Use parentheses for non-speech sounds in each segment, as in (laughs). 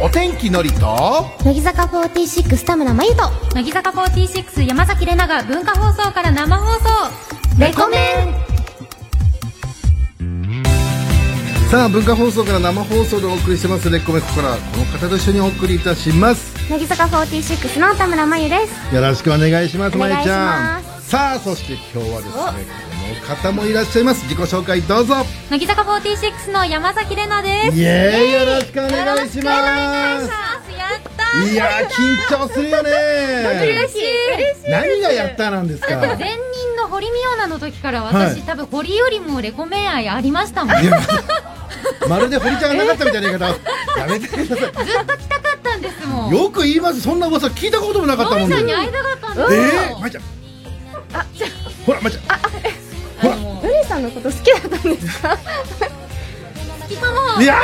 お天気のりと乃木坂46田村真由と乃木坂46山崎怜奈が文化放送から生放送。レコメン。さあ文化放送から生放送でお送りしてます。レッコメここからこの方と一緒にお送りいたします。乃木坂46の田村真由です。よろしくお願いしますお願いします。まいちゃん。さあそして今日はですね方もいらっしゃいます。自己紹介どうぞ。乃木坂46の山崎怜奈です。イエーイ。よろしくお願いしまやったすいやー緊張するよね。嬉しい何がやったなんですか。前任の堀美央奈の時からはい。私、多分堀よりもレコメン愛ありましたもん。まるで堀ちゃんがなかったみたいな言い方。やめてくださっと来たかったんですもん。いよく言います。そんな噂聞いたこともなかったもんね萌さんに会いたかったんですよ、えー、まいちゃん。ほらまいちゃんほら。もうルリさんのこと好きだったんですか？好きかもいや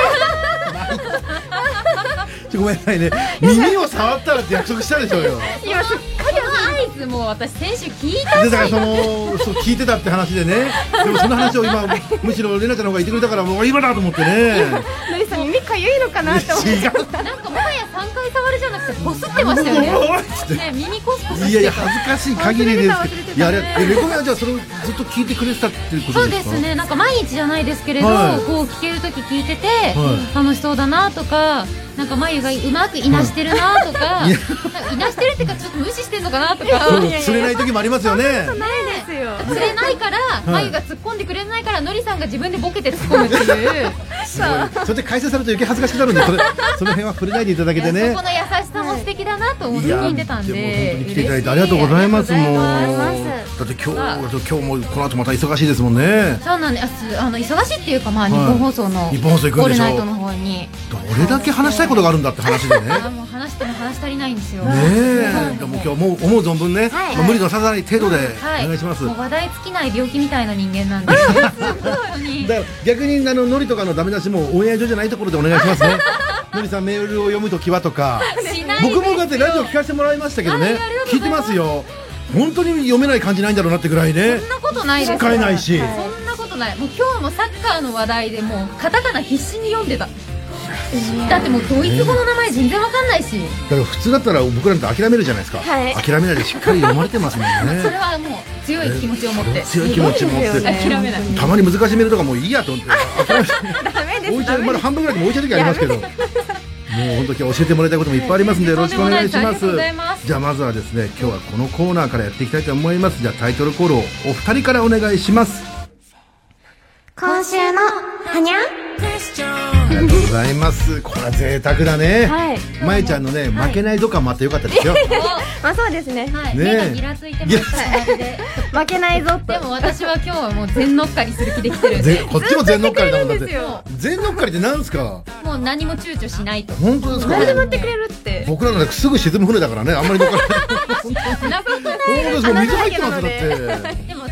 ごめんなさいね。耳を触ったらって約束したでしょうよ。今すっかり合図もう私先週聞いたでだからそのそう聞いてたって話でね。でもその話を今むしろレナちゃんの方が言ってくれたからもう今だと思ってね。ルリさん耳かゆいのかなって思って。違う。なんかもはや3回触るじゃなくてこすってましたよね。ね耳コスコスいやいや恥ずかしい限りです忘れてた忘れてた。いやあれえレコメはじゃあそれをずっと聞いてくれてたっていうこそうでとですか？すね。なんか毎日じゃないですけれど、はい。こう聞ける時聞いてて、い。楽しそうだなとかなんか眉がうまくいなしてるなとか、いや。なんかいなしてるっていうかちょっと無視してんのかなとか。釣れない時もありますよね。ないですよ。釣れないから、眉が突っ込んでくれないからのりさんが自分でボケて突っ込むっていう。すごいそれで解説されると余計恥ずかしくなるんでそれその辺は触れないでいただけてね。そこの優しさも素敵だなと思って聞いてたんで。も本当に来ていただいてありがとうございますもう。ありがとうございまだって今日今日もこの後また忙しいですもんね。そうなんです。あの忙しいっていうかまあい日本放送の日本放送行くんでしょ。オールナイトの方に。どれだけ話したいことがあるんだって話でね。あもう話しても話足りないんですよ。ねえ。でも今日もう思う存分ね、はい。まあ無理のさせない程度ではい。お願いします、もう話題尽きない病気みたいな人間なんで。(laughs) 本当に。だから逆にあのノリとかのダメ出しもオンエア上じゃないところでお願いしますね。(laughs) ノリさんメールを読むときはとか。僕もだってラジオ聞かせてもらいましたけどね。聞いてまますすよ。本当に読めない感じないんだろうなってぐらいね。そんなことないです使えないし、そんなことない。もう今日もサッカーの話題でもうカタカナ必死に読んでただってもうドイツ語の名前全然わかんないし。だから普通だったら僕らって諦めるじゃないですか、はい。諦めないでしっかり読まれてますもんね。(laughs) それはもう強い気持ちを持って。強い気持ち持って。諦めない。たまに難しいメールとかもういいやと思って。諦めてダメです。置いちゃうまだ半分ぐらいでも置いちゃう時ありますけど。もう本当今日教えてもらいたいこともいっぱいありますんでよろしくお願いします。じゃあまずはですね今日はこのコーナーからやっていきたいと思います。じゃあタイトルコールをお二人からお願いします。今週のはにゃありがとうございます。(laughs) これは贅沢だね。はい。まえちゃんのね負けないぞ感もあってよかったですよ。(laughs) まあそうですね。はい、ねがギラついてましたマジで負けないぞって。でも私は今日はもう全乗っかりする気で来てる (laughs) こっちも全乗っかりだもんだ全乗っかりってなんですか？もう何も躊躇しないと。本当ですか？誰でもやってくれるって。僕らのねすぐ沈む船だからね。あんまり乗っか本当ですもう水入ってますよだって。で。も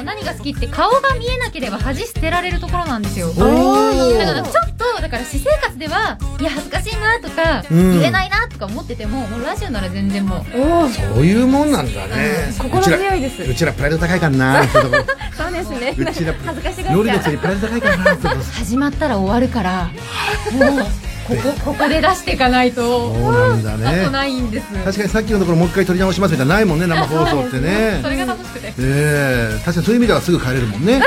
の何が好きって顔が見えなければ恥捨てられるところなんですよ。だからちょっとだから私生活ではいや恥ずかしいなとか、うん。言えないなとか思っててももうラジオなら全然もう。そういうもんなんだね。心強いです。うちらうちらプライド高いからな。(laughs) そうですね。うちら恥ずかしがノっちゃう。リのくせにプライド高いからな (laughs) 始まったら終わるからもうここここで出していかないとそうなんだあとねないんです。確かにさっきのところもう一回撮り直しますみたいなのないもんね生放 (laughs) 送ってね。それが楽しくて。ええ。確かにそういう意味ではすぐ帰れるもんね。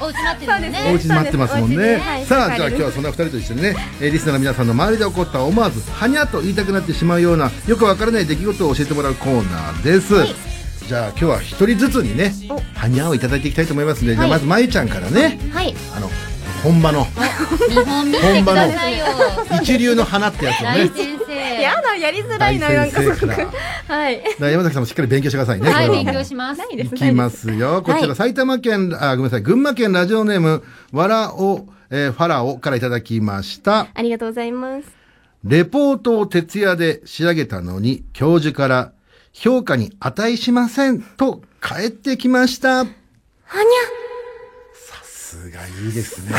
お家待ってるんでね。お家に待ってますもんね。はい。さあじゃあ今日はそんな二人と一緒にね、えーリスナーの皆さんの周りで起こった思わずはにゃと言いたくなってしまうようなよくわからない出来事を教えてもらうコーナーです、じゃあ今日は一人ずつにねはにゃをいただいていきたいと思いますので、じゃあまずまゆちゃんからね。はい。あの本場の。見本見てくださいよ。一流の花ってやつをね。大先生。やだやりづらいななんかはい。山崎さんもしっかり勉強してくださいね。はい勉強します。ないきますよ。こちら埼玉県、あ、ごめんなさい、群馬県ラジオネーム、わらお、えーファラオからいただきました。ありがとうございます。レポートを徹夜で仕上げたのに、教授から、評価に値しません、と返ってきました。はにさすがいいですね。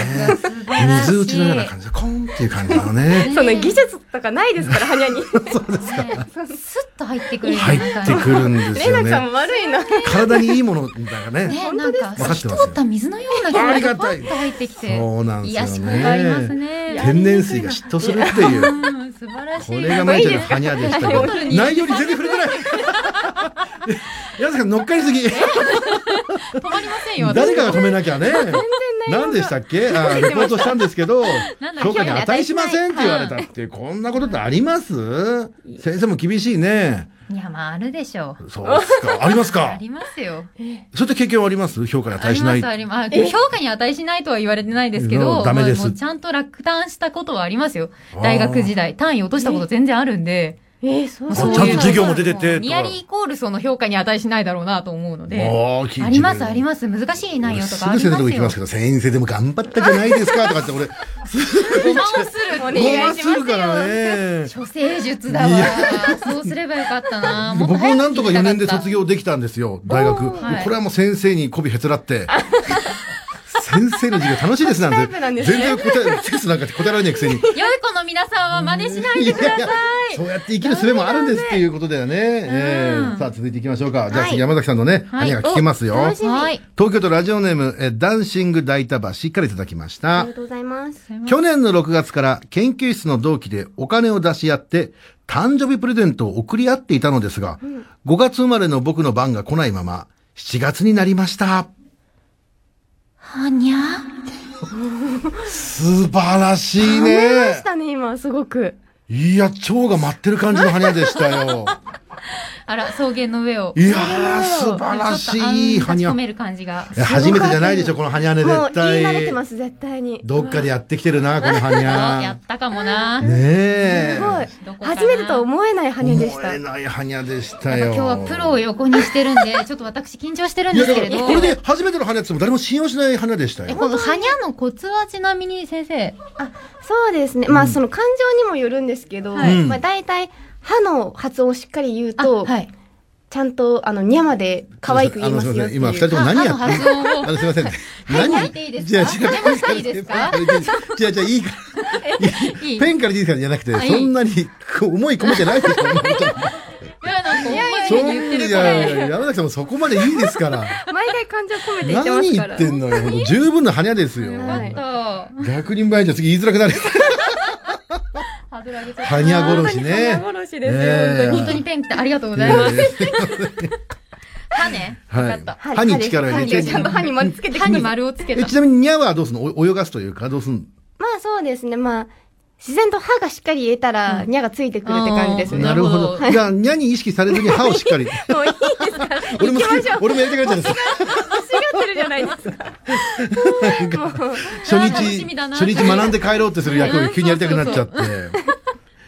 水打ちのような感じで、こポンっていう感じなのね。(laughs) その技術とかないですから、はにゃに。(laughs) ねスッと入ってくるよ入ねってくるんですよレナちゃんね。悪いな。体にいいものだからね。ね、なんか分かってますよ透き通った水のような気あ持ちりがたいがパッと入ってきてそうなんですよね癒し効果ありますね天然水が嫉妬するっていう。うん素晴らしいこれがまいちゃんのハニャでしたけど内容に全然触れてない。(laughs) やさん乗っかりすぎ。止まりませんよ私誰かが止めなきゃね。何でしたっけ？あ (laughs) レポートしたんですけど、(laughs) 評価に値しませんって言われた。ってこんなことってあります？先生も厳しいね。いやまああるでしょう。そうで (laughs) すか。ありますあかりますよ。そういった経験はあります？評価に値しない。すあります。あ評価に値しないとは言われてないですけうどんダメです。ちゃんと落胆したことはありますよ。大学時代単位落としたこと全然あるんでえー、そうあそうちゃんと授業も出ててニアリーイコールその評価に値しないだろうなと思うのでありますあります難しい内容とすかありますよぐ先生のとこ行きますけど、先生でも頑張ったじゃないですかとかって俺、ごまをするおご願いしますからね。処世術だわ。そうすればよかったな。僕もなんとか4年で卒業。業できたんですよ、大学。はいこれはもう先生に媚びへつらって。先生の授業楽しいですなんて。プなんですね全然答え、テストなんかって答えられないくせに。良い子の皆さんは真似しないでください。そうやって生きる術もあるんですっていうことだよね。ええさあ続いていきましょうか。じゃあ次山崎さんのね、はい何が聞けますよ。東京都ラジオネーム、えダンシング大田橋からいただきましたありが。とうございます。去年の6月から研究室の同期でお金を出し合って誕生日プレゼントを送り合っていたのですが、5月生まれの僕の番が来ないまま7月になりました。はにゃ素晴らしいねし。たね、今、すごく。いや、蝶が待ってる感じの羽でしたよ。あら、草原の上を。いやー、素晴らしい羽ちょっとあん立ち込める感じが。初めてじゃないでしょ、この羽ね、もう絶言い慣れて対。ます、絶対に。どっかでやってきてるな、この羽あやったかもな。ねえ。すごい初めてとは思えない羽でした思え。ない羽でしたよ。今日はプロを横にしてるんで、(laughs) ちょっと私緊張してるんですけれど。これで初めての羽って言っても誰も信用しない羽でしたえ、よ。このはにゃのコツはちなみに先生。あ、そうですね。まあ、その感情にもよるんですけど、はいまあ、大体、歯の発音をしっかり言うあ、と、はい。ちゃんと、あの、にゃまで可愛く言いますよっていう。あのすいません今二人とも何やって歯の？発音をあの、すみません。はいやっていいですか？じゃあ、いいですか？(laughs) じゃあ、じゃあ、いいから。いいペンからでいいですからじゃなくて、あいいそんなに思い込めてないでしょ。そんに言ってるい。やいや、山崎さんもそこまでいいですから。毎回感情込めて言ってま何言すから。ってんのよ。十分な羽ですよ。逆に前じゃ次言いづらくなる。ハードル上げ殺しね。本当に羽殺しですよええ。本当に。ペン来てありがとうございます。歯ね。はい。歯に力を入れてちゃんと歯に丸つけてき歯に丸をつけた。ちなみにニャはどうすんの？お泳がすというか、どうすんの？まあそうですね。まあ、自然と歯がしっかり言えたら、にゃがついてくるって感じですね。なるほどじゃあ、ニャに意識されずに歯をしっかり。(laughs) もういいですか？俺も好き行きましょう。俺もやりたくなっちゃうんですよ。欲しがってるじゃないですか。初日初日学んで帰ろうってする役を急にやりたくなっちゃって。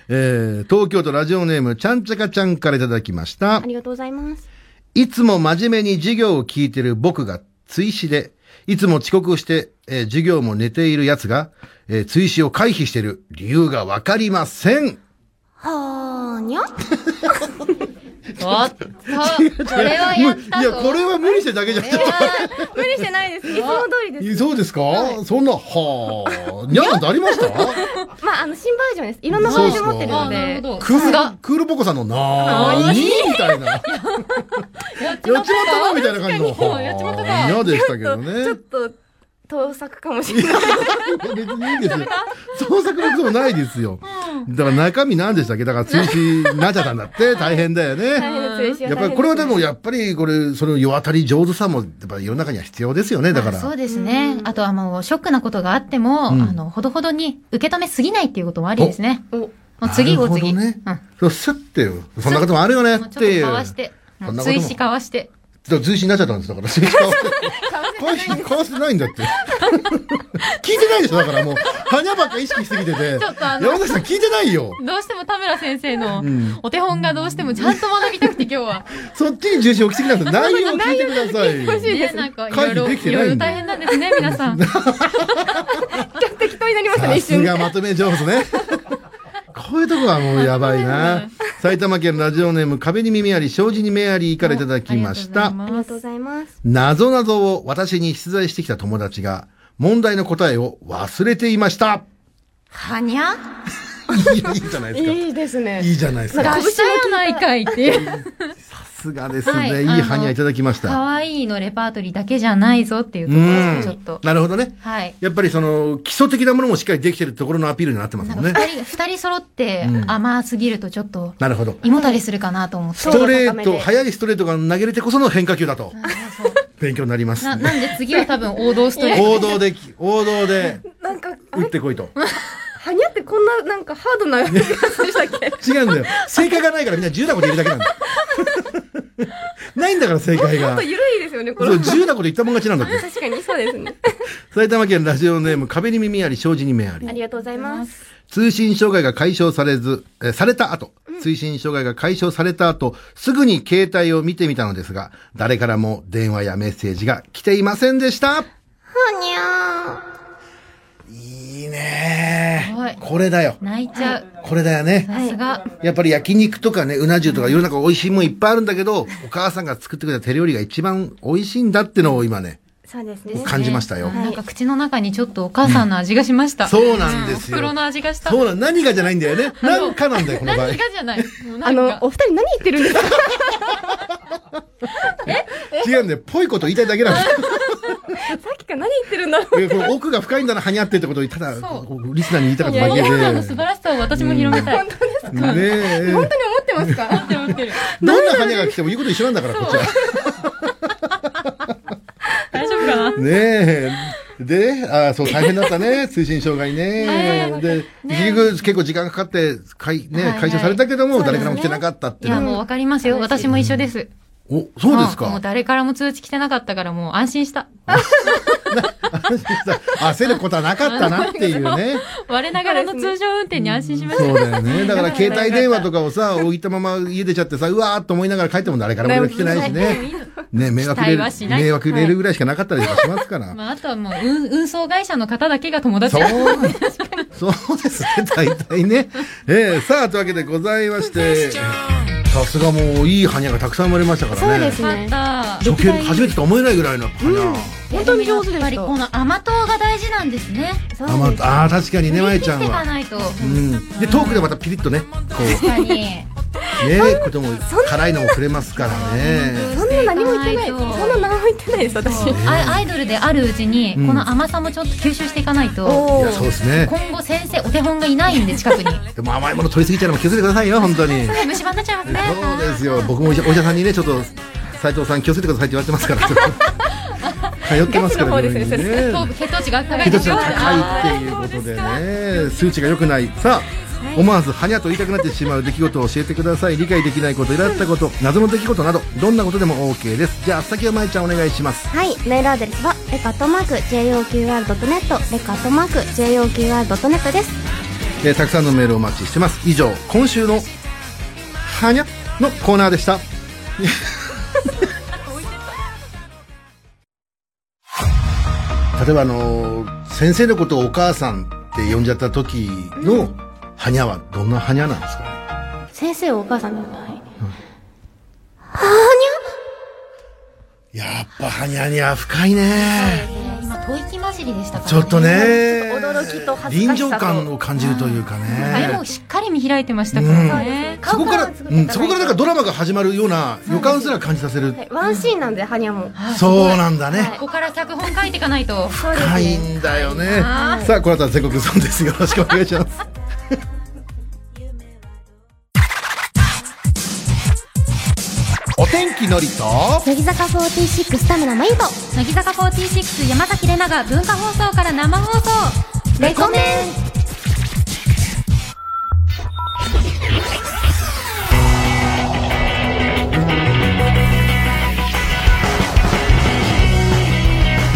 えー、東京都ラジオネーム、ちゃんちゃかちゃんからいただきましたあ。りがとうございます。いつも真面目に授業を聞いてる僕が追試で、いつも遅刻して、えー授業も寝ている奴が、えー追試を回避している理由がわかりません。はーにゃ？(laughs) おっと、これはやったいや、ぞ。これは無理してるだけじゃない。無理してないです。(laughs) いつも通りです。そうですか、そんな、はあ、にゃなんてありました？(laughs) まあ、あの、新バージョンです。いろんなバージョン持ってるので。クールクールポコさんのなーにみたいな。やっちまったなみたいな感じの。嫌でしたけどちょっね。と、盗作かもしれない。別にいいですよ。創 (laughs) 作のこともないですよ。だから中身何でしたっけ？だから追試になっちゃったんだって (laughs) 大変だよ大ね。やっぱりこれはでもやっぱりこれ、その世当たり上手さもやっぱり世の中には必要ですよね。だから。そうですね。あとはもう、ショックなことがあっても、うんあの、ほどほどに受け止めすぎないっていうこともありですね。おもう次を次。ねうん。そう、すってよ。そんなこともあるよねっていう。かわして。追試かわして。だから追試になっちゃったんですだから、追試かわして。かわしてないんだって。(laughs) 聞いてないでしょだからもう、羽ばっか意識しすぎてて。ちょっとあの山崎さん聞いてないよ。どうしても田村先生のんお手本がどうしてもちゃんと学びたくて今日は。(laughs) そっちに重心置きすぎなんです内容を聞いてくださいよ。ね、なんかいろいろ、大変なんですね、皆さん。適当になりましたね、さ一瞬で。すがまとめ上手ね。こういうとこはもうやばいな。(laughs) 埼玉県ラジオネーム壁に耳あり、障子に目ありからいただきました。ありがとうございます。謎々を私に出題してきた友達が、問題の答えを忘れていました。はにゃ？いいいいじゃないですか。いいですね。いいじゃないですか。出したやないかいっていう。(laughs) さすがですはいね。いいハニャいただきました。可愛いのレパートリーだけじゃないぞっていうとうころちょっと。なるほどね。はい。やっぱりその、基礎的なものもしっかりできてるところのアピールになってますなんもんね。か二人、二人揃ってうん甘すぎるとちょっとなるほど。胃もたれするかなと思って。ストレート、速いストレートが投げれてこその変化球だと。勉強になります。ななんで次は多分王道ストレート。王道で、王道でなんか、打ってこいと。はにゃってこんな、なんかハードなやつでしたっけ？(laughs) 違うんだよ。正解がないからみんな自由なこと言うだけなんだよ。(laughs) ないんだから正解がほんと。緩いですよね、これ。自由なこと言ったもん勝ちなんだって。(laughs) 確かにそうですね。(laughs) 埼玉県ラジオネーム壁に耳あり、障子に目ありあ。りがとうございます。通信障害が解消されず、えーされた後、通信障害が解消された後、すぐに携帯を見てみたのですが、誰からも電話やメッセージが来ていませんでした。はにゃいいねすごいこれだよ。泣いちゃう。これだよね。さすが。やっぱり焼肉とかね、うな重とか世の中美味しいもんいっぱいあるんだけど、お母さんが作ってくれた手料理が一番美味しいんだってのを今ね、ーそうですね。感じましたよ。なんか口の中にちょっとお母さんの味がしました。そうなんですよ袋の味がした。そうなん、何がじゃないんだよね。なんかなんだよ、この場合 (laughs) 何。が？じゃない。あのお二人何言ってるんですか？(laughs) 違うんだよ。ぽいこと言いたいだけなんだよ。(laughs) さっきから何言ってるんだろう。いやこの奥が深いんだな、はにゃってってことをただ、そうこうリスナーに言いたかっただけいや、今の素晴で。らしさを私も広めたい。本当ですか？ねえ。本当に思ってますか？思ってる思ってる。どんなはにゃが来ても言うこと一緒なんだから、こっちは。大丈夫かな？ねえ。で、あそう、大変だったね。(laughs) 通信障害ね。で、結局結構時間かかって、かい、ね解消されたけども、誰からも来てなかったっていや、いうのは。もうわかりますよ。私も一緒です。お、そうですか。んもう誰からも通知来てなかったからもう安心した。(laughs) 焦ることはなかったなっていうね。(laughs) 我ながらの通常運転に安心しました。そうだよね。(laughs) だから携帯電話とかをさ、置いたまま家出ちゃってさ、うわーっと思いながら帰っても誰からも来てないしね。ね、迷惑レー期待はしないル、迷惑レールぐらいしかなかったりとかしますから。まあ、あとはもう運、運送会社の方だけが友達そう、そうですね、大体ね。えー、さあ、というわけでございまして、さすがもういいハニャがたくさん生まれましたからね。そうですよかった。初見、初めてとは思えないぐらいのハニャ。本当に上手でやっぱりこ。の甘党が大事なんですね。そうです。あ、あー確かにね、まえちゃんは。ないと。うん。で、トークでまたピリッとね、こ確かに。う、ね、ことも、辛いのも触れますからね。そんな何も言ってない。そそんな何も言ってないです、私。アイアイドルであるうちに、うんこの甘さもちょっと吸収していかないと、おいや、そうですね。今後先生、お手本がいないんで、近くに。(laughs) でも甘いもの取りすぎちゃうのも気をつけてくださいよ、本当に。虫歯になっちゃいますね。そうですよ。僕もお医者お医者さんにね、ちょっと、斉藤さん気をつけてくださいって言われてますから、(laughs) 通ってますから、ガチの方ですね血糖値が高い血糖値が。高いっていうことでね、数値が良くない。さあ、思わずはにゃと言いたくなってしまう出来事を教えてください。理解できないこと、いらったこと、謎の出来事など、どんなことでも OK です。じゃあ、先はまいちゃんお願いします。はい、メールアドレスは、レカットマーク、JOQR.net、レカットマーク、JOQR.net です。えーたくさんのメールをお待ちしてます。以上、今週の、はにゃのコーナーでした。例えばあのー先生のことをお母さんって呼んじゃった時の、はにゃはどんなはにゃなんですか？ね先生をお母さんの場合。やっぱはにゃにゃ深いね。今、吐息混じりでしたから、ちょっと。ね。ちょっと驚きと恥ずかしさと臨場感を感じるというかあれもね。しっかり見開いてましたからね。そこから、顔うん、そこからなんかドラマが始まるような予感すら感じさせる。はいワンシーンなんで、ハニャも。そうなんだね。ここから脚本書いていかないと。深いね。んだよね。はさあ、この後は全国ゾーンです。よろしくお願いします。天気のりと、乃木坂46田村真由と、乃木坂46山崎怜奈が文化放送から生放送。レコメン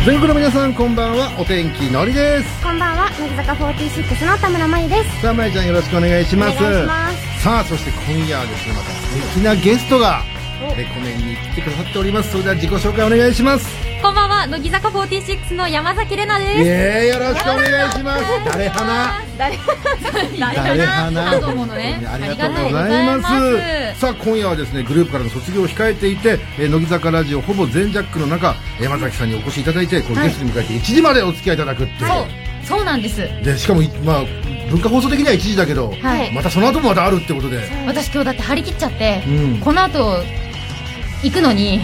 全国の皆さんこんばんは、お天気のりです。こんばんは、乃木坂46の田村真由です。さあ、まいちゃんよろしくお願いします。お願いしますさあ、そして今夜はですね、また素敵なゲストが、レコメンに来てくださっております。それでは自己紹介お願いします。こんばんは、乃木坂46の山崎怜奈イです。エーイよろしくお願いします。誰花？誰誰花？あどうものねありがとうございます。さあ今夜はですねグループからの卒業を控えていて、えー乃木坂ラジオほぼ全ジャックの中山崎さんにお越しいただいてこのゲストに迎えて1時までお付き合いいただくっていう、そう、そうなんです。でしかもいまあ文化放送的には1時だけど、はい。またその後もまたあるってことで、私今日だって張り切っちゃって、うん。この後行くのに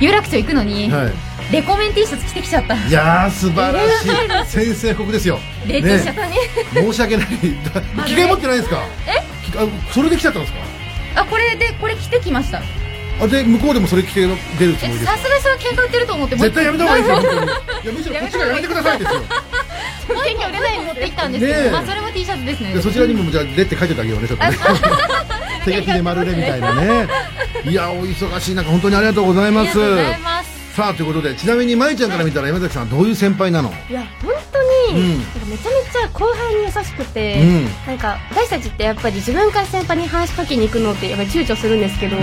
有楽町行くのに、はい。レコメン T シャツ着てきちゃった。いやー素晴らしい。宣戦布告ですよ。冷凍しちゃったね。申し訳ない。(laughs) だ着替え持ってないんですか？え？きあそれで来ちゃったんですか？あこれでこれ着てきました。あで向こうでもそれ着て出るつえもりですか？さすがにそれは喧嘩売ってると思って絶対やめた方がいいですよいやむしろこっちがやめてくださいですよう一個売れないの持ってきたんですけど、ねえ。まあそれも T シャツですね。でそちらにもじゃあレって書いててあげようねちょっとね (laughs) 手書きで丸れみたいなね。いやお忙しい中本当にありがとうございます。さあということでちなみに舞ちゃんから見たら山崎さんはどういう先輩なの？いや本当に、うん。なんかめちゃめちゃ後輩に優しくて、うん。なんか私たちってやっぱり自分から先輩に話しかけに行くのってやっぱり躊躇するんですけど、ん。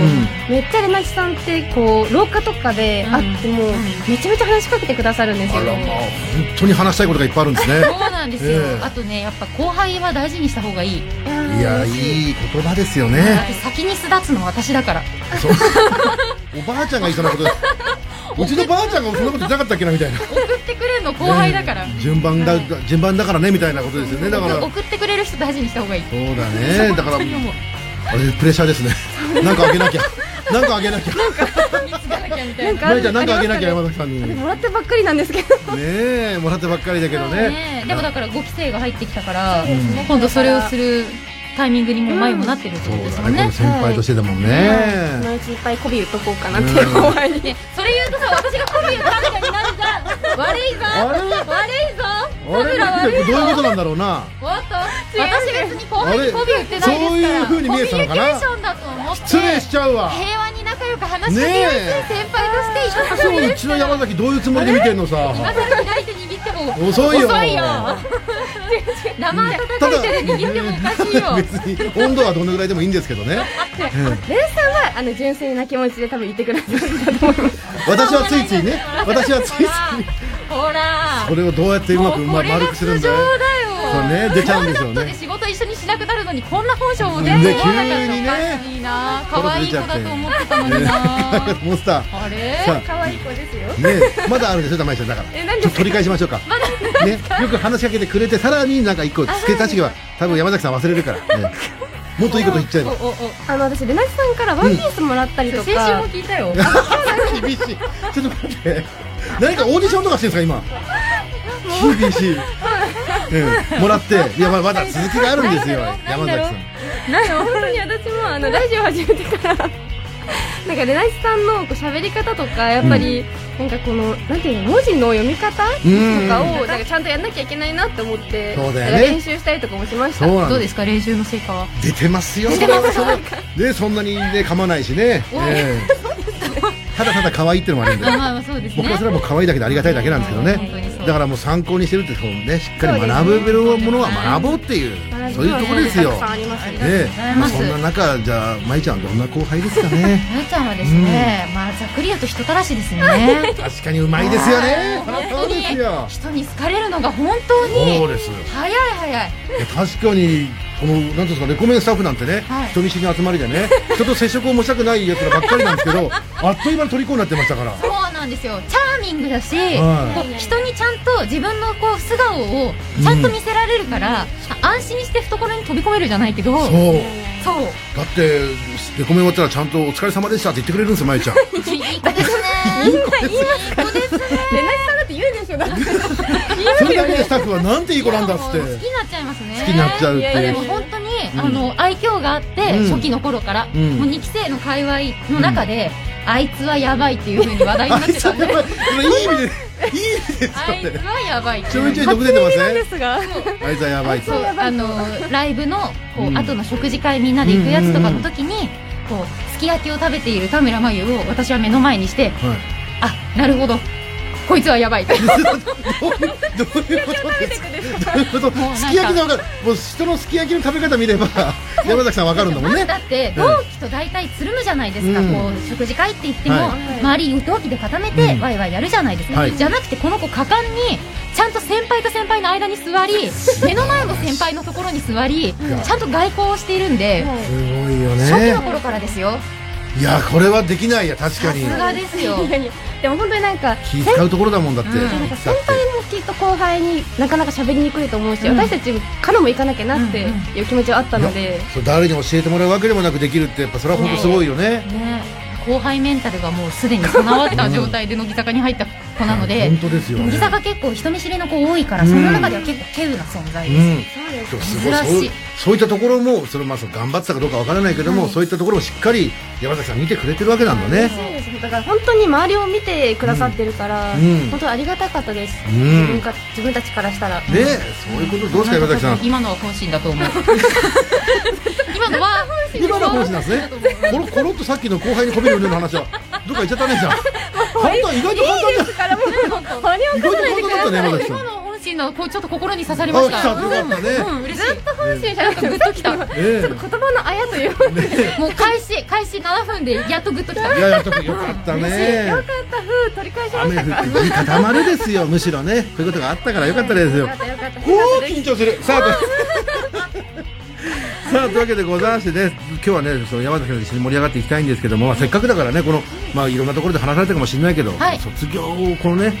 めっちゃレナチさんってこう廊下とかで会っても、うんめちゃめちゃ話しかけてくださるんですよ、あらまあ本当に話したいことがいっぱいあるんですね。(laughs) そうなんですよ、ええ。あとねやっぱ後輩は大事にした方がいい。いやーいいい言葉ですよだっねて先に巣立つのは私だから。そう。(laughs) おばあちゃんが言いそうなことですうちのばあちゃんがそんなこと言ってなかったっけなみたいな。送ってくれるの後輩だから、ね順番だ順番だからねみたいなことですよね。だから。そう送ってくれる人大事にした方がいい。だねだからあ本当に思うれプレッシャーですね。なんかあげなきゃ。なんかあげなきゃ。貢がなきゃみたいな。なんか舞ちゃんなんかあげなきゃ山崎さんに。ねもらってばっかりなんですけど。えもらってばっかりだけどね。ね。えでもだから5期生が入ってきたから、今度それをするタイミングにも前もなってるってそうことですもん。ね先輩としてだもんそのねうちいっぱい媚び打っとこうかなっていう後輩に、ね (laughs) それ言うとさ私がコビをタブラになるじゃん悪いぞ。悪いぞ。あれ？どういうことなんだろうな。おっと。私別に後輩にコビ打ってないですから。そういう風に見えてたのかな？コミュニケーションだと思って。失礼しちゃうわ。平和に仲良く話しかけやすい先輩としていたそううちの山崎どういうつもりで見てんのさ。(laughs) 今更左手握っても (laughs) 遅いよ。遅いよ。(laughs) 生叩いて握ってもおかしいよ。別に温度はどのぐらいでもいいんですけどね。レンさんはあの純粋な気持ちで多分言ってくださるんだと思います。(laughs) 私はついついね私はついついほら。これをどうやってうまく丸くするんだよ。ね出ちゃうんでしょうね。こんなちょっとで仕事一緒にしなくなるのにこんな本性も全然思わなかったね急にね。いいな可愛い子だと思ってたのにな。モンスターあれ？さ可愛い子ですよ。ねまだあるんですよ玉井ちゃんだから。え何ですちょっと取り返しましょうか。ね。よく話しかけてくれてさらになんか一個付け足しけば多分山崎さん忘れるから。ねもっといいこと言っちゃえば。(laughs) おおおあの私レナチさんからワンピースもらったりと先週か、も聞いたよ。厳しいちょっと待って。何かオーディションとかしてるんですか今？厳しい、(laughs) うん、もらっていやままだ続きがあるんですよ。山崎さん。なんか本当に私もあのラジオ始めてから。(laughs) なんかレナチさんのこう喋り方とかやっぱり、なんかこのなんていうの文字の読み方とうん。かをなんかちゃんとやんなきゃいけないなって思ってそうだよね。練習したりとかもしました。どうでですすか練習の成果は？出てますよ。出てますねそんなにね噛まないしね、ただただ可愛いっていうのもあるんであまあまあそうですね。僕はそれはもう可愛いだけでありがたいだけなんですけど本当に。そうねだからもう参考にしてるってねしっかり学べるものは学ぼうっていうそういうところですよ。ねます。そんな中じゃあ舞ちゃんどんな後輩ですかね？まゆちゃんはですね、まあざっくり言うと人たらしですね。確かにうまいですよね。そう本当にですよ。人に好かれるのが本当にそうです早い早い。確かにこのなんですかレコメンスタッフなんてね、はい。人見知りの集まりでね (laughs) 人と接触を持ちたくないやつらばっかりなんですけど (laughs) あっという間に虜になってましたから。そうなんですよ。チャーミングだし、はい。人にちゃんと自分のこう素顔をちゃんと見せられるから、安心して懐に飛び込めるじゃないけどそう。そう。だってレコメン終わったらちゃんと「お疲れ様でした」って言ってくれるんですよ舞ちゃん。(laughs) いい子ですね。いい子ですね言うでしょだって。(laughs) それだけでスタッフはなんていい子なんだっつって。好きになっちゃいますね。好きになっちゃうっていやでも本当に、あの愛嬌があって、うん。初期の頃から、うん。もう2期生の界隈の中で、あいつはやばいっていう風に話題になってたんで。(laughs) いい意味でいい意味ですあいつはやばい。ちょいちょい毒出てますがあいつはやばいと。そうあのライブのこう、うん。後の食事会みんなで行くやつとかの時に、こうすき焼きを食べている田村真由を私は目の前にしてはい。あなるほどこいつはやばい。(laughs) どういうことですか？どういうこと？もうなんか。すき焼きが分かる。もう人のすき焼きの食べ方見れば (laughs) 山崎さん分かるんだもんね。だってうん同期と大体つるむじゃないですか、うん。こう食事会って言っても、はい。周り同期で固めてうん。ワイワイやるじゃないですか、はい。じゃなくてこの子果敢にちゃんと先輩と先輩の間に座り (laughs) 目の前の先輩のところに座りちゃんと外交をしているんで、すごいよ初期のね頃からですよいやこれはできないや確かに。さすがですよ。(laughs) でも本当になんか気使うところだもんだって、うん。なんか先輩もきっと後輩になかなか喋りにくいと思うし、うん。私たちからも行かなきゃなってうんいう気持ちはあったので、そう誰に教えてもらうわけでもなくできるってやっぱそれは本当すごいよね。ね後輩メンタルがもうすでに備わった状態で乃木坂に入った子なので本当ですよね。乃木坂結構人見知りの子多いから、うんその中では結構稀有な存在です、うん。珍しいそういったところもそれまあその頑張ってたかどうかわからないけども、はい。そういったところをしっかり山崎さん見てくれてるわけなんだね、そうです。だから本当に周りを見てくださってるから、うん。本当にありがたかったです、うん。自分か自分たちからしたら、ねそういうことどうですか山崎さん？今のは本心だと思う。(laughs) 今のは今の話なんですね。コロコロっとさっきの後輩にこびるの話はどっか行っちゃったねじゃん簡単意外と簡単だだからもう本音を意外と簡単だったね山崎さん今のこうちょっと心に刺さりました。たよかったね、うん嬉しい。本心じゃなくてグッときた。え言葉のあやというかもう開始開始7分でやっとグッときた。えいやいやちょっとよかったね。よかった。風取り返しま雨した。か降っていい固まるですよむしろね。そういうことがあったからよかったですよ。よかったよかった。おお緊張する。さあとさあというわけでございましてね今日はねその山崎さんと一緒に盛り上がっていきたいんですけども、まあせっかくだからねこのまあいろんなところで話されたかもしれないけど、はい。卒業をこのね、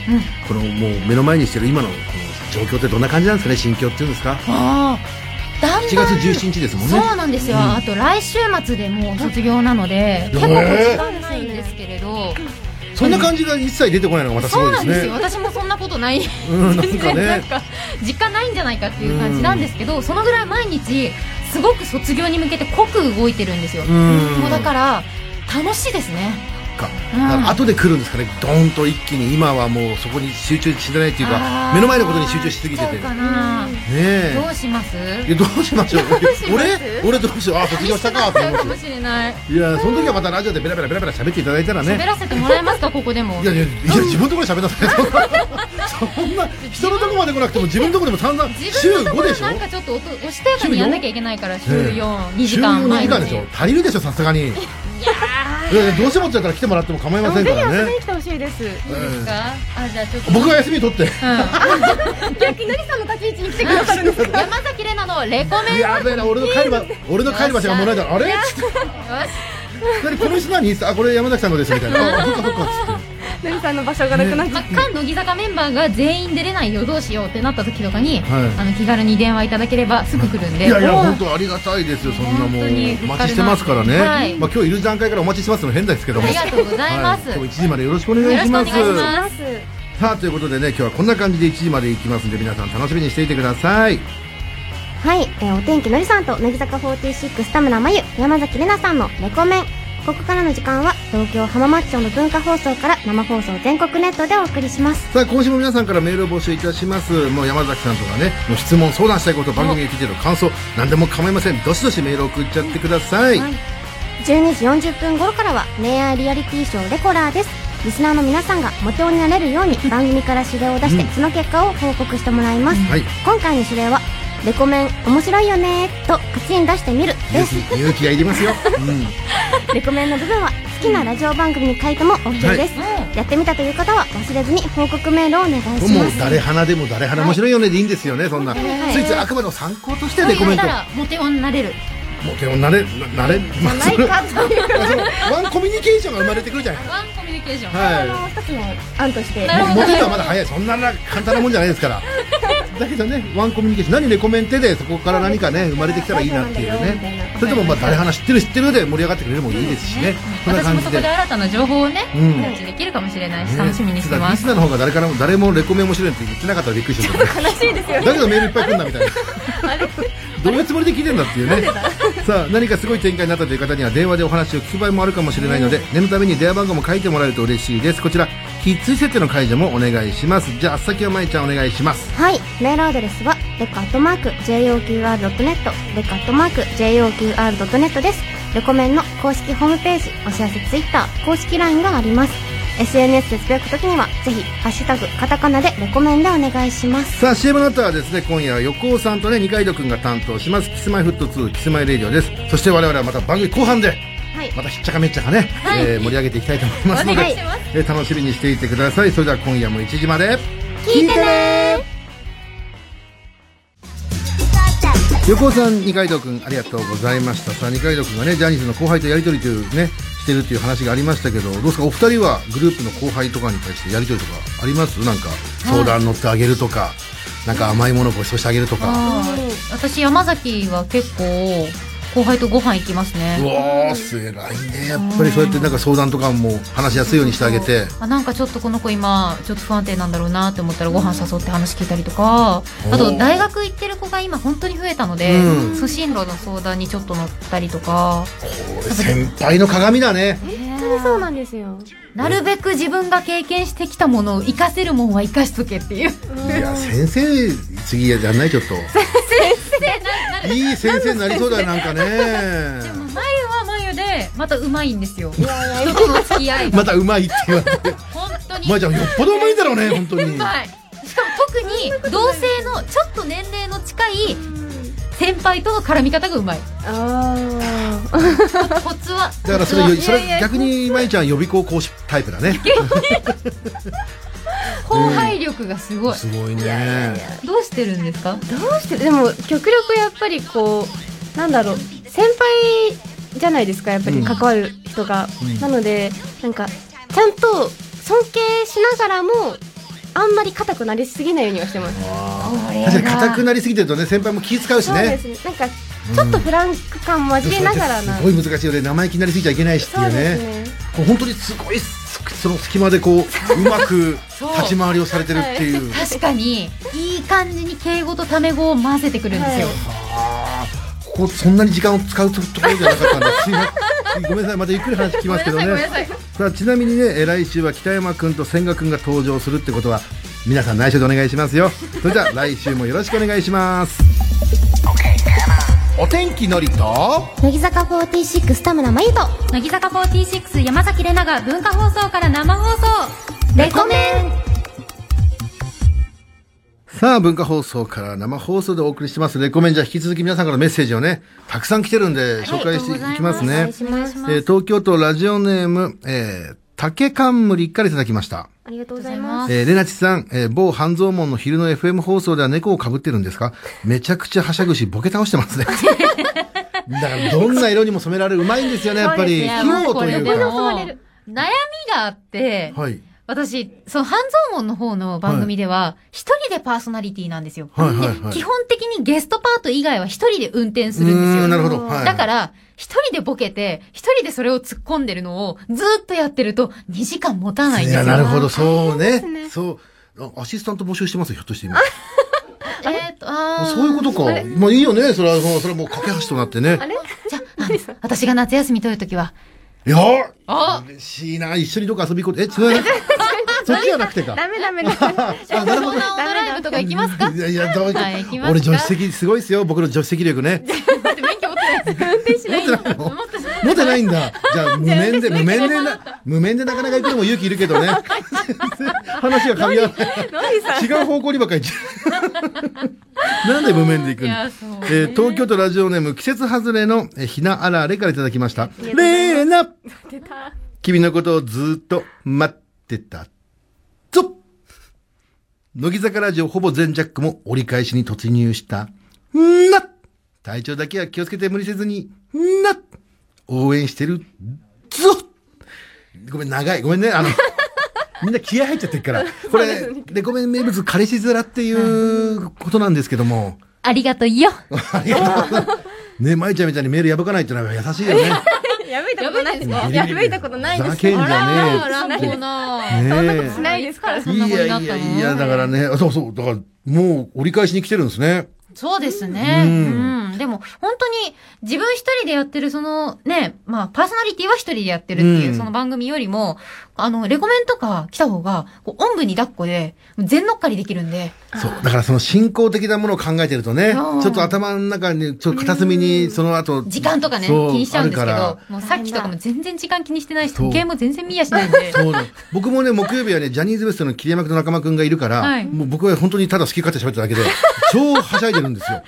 このもう目の前にしてる今のこの状況ってどんな感じなんですかね心境っていうんですか？ああだん7だん。月17日ですもんね。そうなんですよ、あと来週末でもう卒業なので、えー。結構時間ないんですけれど、そんな感じが一切出てこないのがまたすごいですね。そうなんですよ。私もそんなことないうん全然なんか (laughs) 実感ないんじゃないかっていう感じなんですけど、そのぐらい毎日すごく卒業に向けて濃く動いてるんですよ、うん。もうだから楽しいですねか。うん。後で来るんですかね。ドーンと一気に。今はもうそこに集中してないっていうか目の前のことに集中しすぎてて。ねな、え。どうします？いやどうしましょう？(laughs) 俺？俺どうしよう？あ卒業したかって思うかもしれない。いやその時はまたラジオでベラベラベラベラ喋っていただいたら喋ねらせてもらえますかここでも。いやいやいや自分のところで喋んなさいそんな人のとこまで来なくても自分のところでも散々週自分のとこ5でしょ？ろなんかちょっとおとおしとやかにやんなきゃいけないから週ええ4、2時週4間毎日時間でしょ？足りるでしょさすがに。(laughs) いやどうしてもって言ったら来てもらっても構いませんぜからね。ひ遊びに来てほしいです。いいですか？あじゃあちょっと。僕が休み取って。うん。(laughs) 逆に何さんの立ち位置に来てくださるんですか (laughs) 山崎怜奈のレコメンやべえな俺の帰る場俺の帰る場所がもらえたらあれ？よ何こ何？あこれ山崎さんのですみたいな。あそっかそっかっつって何さんの場所がなくなっちゃって関乃木坂メンバーが全員出れないよどうしようってなった時とかに、はい。あの気軽に電話いただければすぐ来るんで。いやいや本当ありがたいですよそんなもう本当にお待ちしてますからね、はい。まあ今日いる段階からお待ちしてますの変ですけども。ありがとうございます、はい、今日1時までよろしくお願いします。よろしくお願いします。ますさあということでね今日はこんな感じで1時まで行きますんで皆さん楽しみにしていてください。はい、えーお天気のりさんと乃木坂46田村真由山崎怜奈さんのレコメン。ここからの時間は東京浜松町の文化放送から生放送全国ネットでお送りします。さあ今週も皆さんからメールを募集いたします。もう山崎さんとかねもう質問相談したいこと番組に聞いてる感想何でも構いません。どしどしメールを送っちゃってください、はい。12時40分頃からは恋愛リアリティショーレコラーです。リスナーの皆さんがモテ男になれるように (laughs) 番組から指令を出して、うん。その結果を報告してもらいます、はい。今回の指令はレコメン面白いよねーと口に出してみるです。勇気勇気がいりますよ、(laughs) うん。レコメンの部分は好きなラジオ番組に書いても OK です、やってみたという方は忘れずに報告メールをお願いします。もう誰花でも誰花面白いよねでいいんですよねそんな、はいついついあくまでも参考としてレコメント。モテ女になれる。モテ女なれななれ。まあないかという。そのワンコミュニケーションが生まれてくるじゃない。ワンコミュニケーション。はあの一つの案としてモテるはまだ早いそんなな簡単なもんじゃないですから。(laughs) だけどねワンコミュニケーション。何レコメンテでそこから何かね生まれてきたらいいなっていうねそれともまあ誰話知ってる知ってるで盛り上がってくれるもいいですしね。そんな私感じで。もそこで新たな情報をね、うん。キャッチできるかもしれないし、ね楽しみにしてます。リスナーの方が誰からも誰もレコメン面白いって言ってなかったらびっくりしてる (laughs) 悲しいですよね。だけどメールいっぱい来るんだみたいな (laughs) どういうつもりで聞いてんだっていうねさあ何かすごい展開になったという方には電話でお話を聞く場合もあるかもしれないので念のために電話番号も書いてもらえると嬉しいです。こちらキッズ設定の解除もお願いします。じゃあ先はまいちゃんお願いします。はい。メールアドレスはレカットマーク JOQR.net レカットマーク JOQR.net です。レコメンの公式ホームページお知らせツイッター公式 LINE があります SNS でつぶやくときにはぜひ「ハッシュタグカタカナ」でレコメンでお願いします。さあ CM の後はですね今夜は横尾さんとね二階堂くんが担当しますキスマイフット2キスマイレディオです。そして我々はまた番組後半ではい。またひっちゃかめっちゃかね、はい。えー盛り上げていきたいと思いますのでお願いえー楽しみにしていてください。それでは今夜も1時まで。聞いてね横尾さん二階堂くんありがとうございました。さあ二階堂くんがねジャニーズの後輩とやり取りというねしてるっていう話がありましたけどどうですかお二人はグループの後輩とかに対してやり取りとかあります？なんか相談乗ってあげるとか、なんか甘いものをご馳走してあげるとか。私山崎は結構後輩とご飯行きますうねわーす偉いね。やっぱりそうやってなんか相談とかも話しやすいようにしてあげて。あなんかちょっとこの子今ちょっと不安定なんだろうなって思ったらご飯誘って話聞いたりとか。あと大学行ってる子が今本当に増えたので、うん。進路の相談にちょっと乗ったりとか。これ先輩の鏡だね。本当にそうなんですよ。なるべく自分が経験してきたものを活かせるもんは活かしとけっていう。いや先生次やんないちょっと (laughs) いい先生になりそうだよなんかね。でも眉は眉でまたうまいんですよ。人との付き合いがまたうまいって言われて。本当に。まあちゃんよっぽどうまい。んだろうね本当にしかも特に同性のちょっと年齢の近い。先輩との絡み方がうまい。あコツはだからそれそれ逆にまい。ちゃん予備校講師タイプだね後輩力がすごい、すごいね。どうしてるんですか？どうしてでも極力やっぱりこうなんだろう先輩じゃないですかやっぱり関わる人が、うん。なのでなんかちゃんと尊敬しながらもあんまり硬くなりすぎないようにはしてます。確かに硬くなりすぎてるとね先輩も気使うしそうでねすね。なんかちょっとフランク感交えながらな、すごい難しいよね。生意気になりすぎちゃいけないしってそいううですね。ね本当にすごいすその隙間でこうう。まく立ち回りをされてるっていう。確かにいい感じに敬語とタメ語を混ぜてくるんですよ、はい。ここそんなに時間を使うところじゃなかったんですごめんなさい。またゆっくり話聞きますけどね。さあちなみにねえー来週は北山君と千賀君が登場するってことは皆さん内緒でお願いしますよ。それじゃあ来週もよろしくお願いしますお天気のりと乃木坂46田村真由と乃木坂46山崎怜奈が文化放送から生放送。レコメン。さあ文化放送から生放送でお送りしてます。レコメン。じゃあ引き続き皆さんからのメッセージをねたくさん来てるんで紹介していきますね、お願いします。えー東京都ラジオネーム、えー、竹冠からいただきましたありがとうございますえー、レナチさん、えー、某半蔵門の昼の FM 放送では猫を被ってるんですか？めちゃくちゃはしゃぐし、ボケ倒してますね。(laughs) だから、どんな色にも染められる、うまいんですよね、やっぱり。器用というでか。も悩みがあって、はい。私、その半蔵門の方の番組では、一人でパーソナリティなんですよ。はいはいはいで基本的にゲストパート以外は一人で運転するんですよ。んなるほど。はい。だから、一人でボケて、一人でそれを突っ込んでるのをずーっとやってると2時間持たないんいや、ですよ。なるほど、そうねすね。そう。あアシスタント募集してますよ、ひょっとして今。えーっと、あーそういうことか。まあいいよね、それは、もうそれはもう架け橋となってね。じゃあ、私が夏休み取るときは、いやあ嬉しいな。一緒にどっか遊び行こう。え、違う？(laughs) そっちじゃなくてか。ダメダメダメ (laughs) あ、なるほど。ライブとか行きますか？いやいや、どう俺助手席すごいですよ。僕の助手席力ね。持ってないんだ。じゃあ、無免で、無免でな、無免でなかなか行くのも勇気いるけどね。話が噛み合わない。違う方向にばっかり行っちゃう。なんで無免で行くのえー東京都ラジオネーム季節外れのえーひなあられからいただきました。レーナ君のことをずーっと待ってた。ぞ乃木坂ラジオほぼ全ジャックも折り返しに突入した。んな体調だけは気をつけて無理せずに、んな応援してる。ぞごめん、長い。ごめんね。あの、(laughs) みんな気合入っちゃってるから。これ、で、ごめん、名物、彼氏面っていうことなんですけども。ありがとうよ。(laughs) ありがとう。ね、舞ちゃんみたいにメール破かないってのは優しいよね。(laughs) やめたことないですやめてやめたことないですふざけんじゃねえそんなことしないですからそんなこといやいになったのやいや、だからね、あそうそう、だから、もう折り返しに来てるんですね。そうですね。ううんん。でも、本当に、自分一人でやってる、その、ね、まあ、パーソナリティは一人でやってるっていうう、んその番組よりも、あの、レコメンとか来た方が、こう、おんぶに抱っこで、全乗っかりできるんで、そう。だからその進行的なものを考えてるとね、ちうんょっと頭の中に、ちょっと片隅に、その後、時間とかね、気にしちゃうんですけあどる、もうさっきとかも全然時間気にしてないし、時計も全然見やしないんで。(laughs) そうだ。僕もね、木曜日はね、ジャニーズ WEST の桐山君と中間君がいるから、はいもう僕は本当にただ好き勝手喋っただけで、超はしゃいでるんですよ。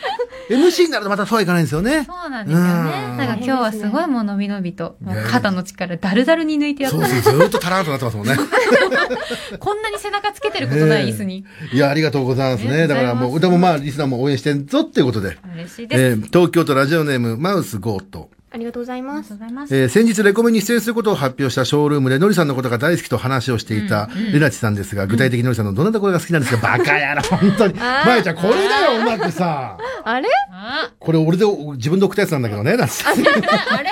MC になるとまたそうはいかないんですよね。そうなんですよね。うんなんか今日はすごいもう伸び伸びと、もう肩の力だるだるに抜いてやった。そうそう、ずーっとタラーンとなってますもんね。(laughs) こんなに背中つけてることない椅子に。いや、ありがとうございますね。だからもう、でもまあ、リスナーも応援してんぞっていうことで。嬉しいです。えー東京都ラジオネーム、マウスゴート。ありがとうございありますがとう。ございます。えー先日レコメに出演することを発表したショールームで、のりさんのことが大好きと話をしていたレナチさんですが、具体的にのりさんのどんなところが好きなんですか、バカやろ、本当に。まゆちゃん、これだよ、うまくさ。あれあこれ俺で自分で送ったやつなんだけどね、なんつって。あれ？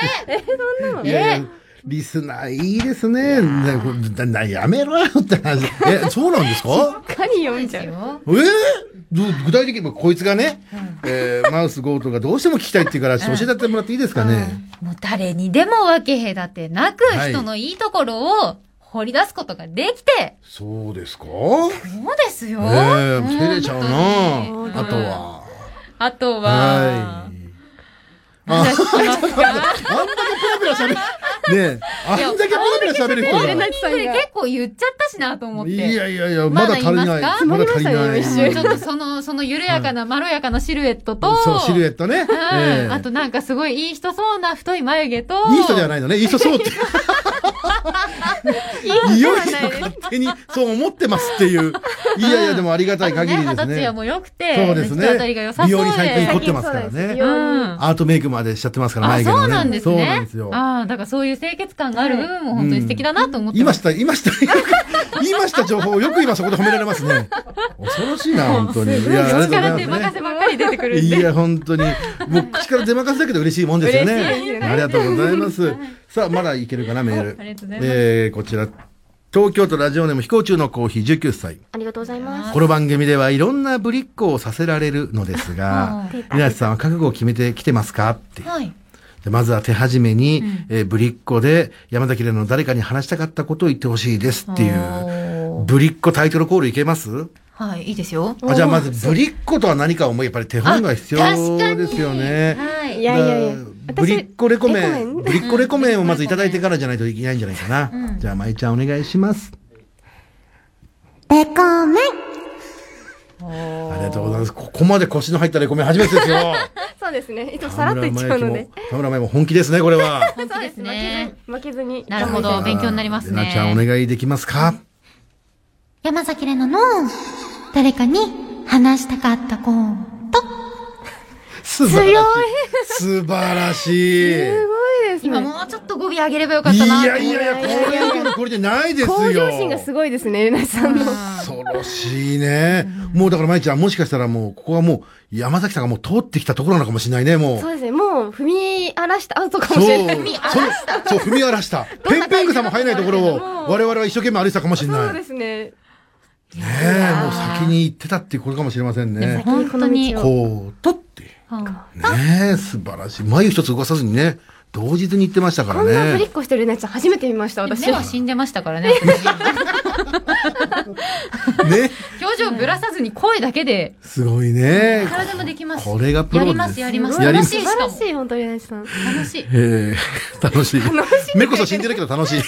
(laughs) いやいやリスナーいいですね。なななやめろよって話。え、そうなんですか？かに読んじゃう。よ。えー？ど具体的に、こいつがね、えーマウスゴートがどうしても聞きたいって言うから、教えてってもらっていいですかね？もう誰にでも分け隔てなく、はい人のいいところを掘り出すことができて、そうですか？そうですよ。ええ照れちゃう本なあとは。あとは、はい。あ、あんだけペラペラ喋る。ねえ、あんだけペラペラ喋る人が。結構言っちゃったしなと思って。いやいやいや、まだ足りない。まだ足りない。ちょっとその、その緩やかな、まろやかなシルエットと、そう、シルエットね。あとなんかすごいいい人そうな太い眉毛と、いい人ではないのね。いい人そうって。いよいよ勝手にそう思ってますっていう。(laughs) いやいや、でもありがたい限りですね肌ツヤ。も良くて、そうですね口当たりが良さそうで。美容に最近凝ってますからねうんアートメイクまでしちゃってますから、あ、眉毛のね。そうなんですね。そうなんですよ。ああ、だからそういう清潔感がある部分も本当に素敵だなと思ってます。言いました、言いました、言 (laughs) いました情報をよく今そこで褒められますね。恐ろしいな、本当に。いや、ありがとうご口からざいますね。手任せばっかり出てくるんで。いや、本当に。もう口から出任せだけど嬉しいもんですよね。ねありがとうございます。さあ、まだいけるかな、メール。ありがとうございますえー、こちら。東京都ラジオネーム飛行中のコーヒー19歳。ありがとうございます。この番組ではいろんなぶりっ子をさせられるのですがうん、稲地さんは覚悟を決めてきてますか？って。はい。でまずは手始めに、えーぶりっ子で山崎怜奈の誰かに話したかったことを言ってほしいですっていう、おーぶりっ子タイトルコールいけます？はい、いいですよ。あじゃあまずぶりっ子とは何かをもうやっぱり手本が必要あ確かにですよね。はいい。やいやいやだからぶりっ子レコメン、レコメンぶりっ子レコメンをまずいただいてからじゃないといけないんじゃないかな。うんじゃあ、まいちゃんお願いします。レコメンありがとうございます。ここまで腰の入ったレコメン初めてですよ。(laughs) そうですね。いつもさらっといっちゃうので。田村麻衣も本気ですね、これは。本当ですね。負けずに。なるほど、勉強になりますなちゃんおね。願いできますか？山崎怜奈の誰かに話したかったこと。素晴らしい。素晴らしい。すごいです今ね。もうちょっと語尾上げればよかっいたな。やいやいや、これはこれでないですよ。向上心がすごいですね、レナさんの。恐ろしいね。もうだから、まいちゃん、もしかしたらもう、ここはもう、山崎さんがもう通ってきたところなのかもしれないね、もう。そうですね。もう踏み荒らしたアウトかもしれない。そう、そう、踏み荒らした。ペンペングさんも入らないところを、我々は一生懸命歩いてたかもしれない。そうねですね。え、もう先に行ってたっていうことかもしれませんね。本当に。こう、とっねえ、素晴らしい。眉一つ動かさずにね、同日に言ってましたからこんなぶりねっ。こしてるレナちゃん初めて見ました、私。目は死んでましたからね。ね。(laughs) 表情ぶらさずに声だけで、すごいね。体もできます。これがプロです。やります、やります。楽しい、しかも素晴らし。い、本当にレナさん。楽しい。えー、楽しい。(laughs) 目こそ死んでるけど楽しい。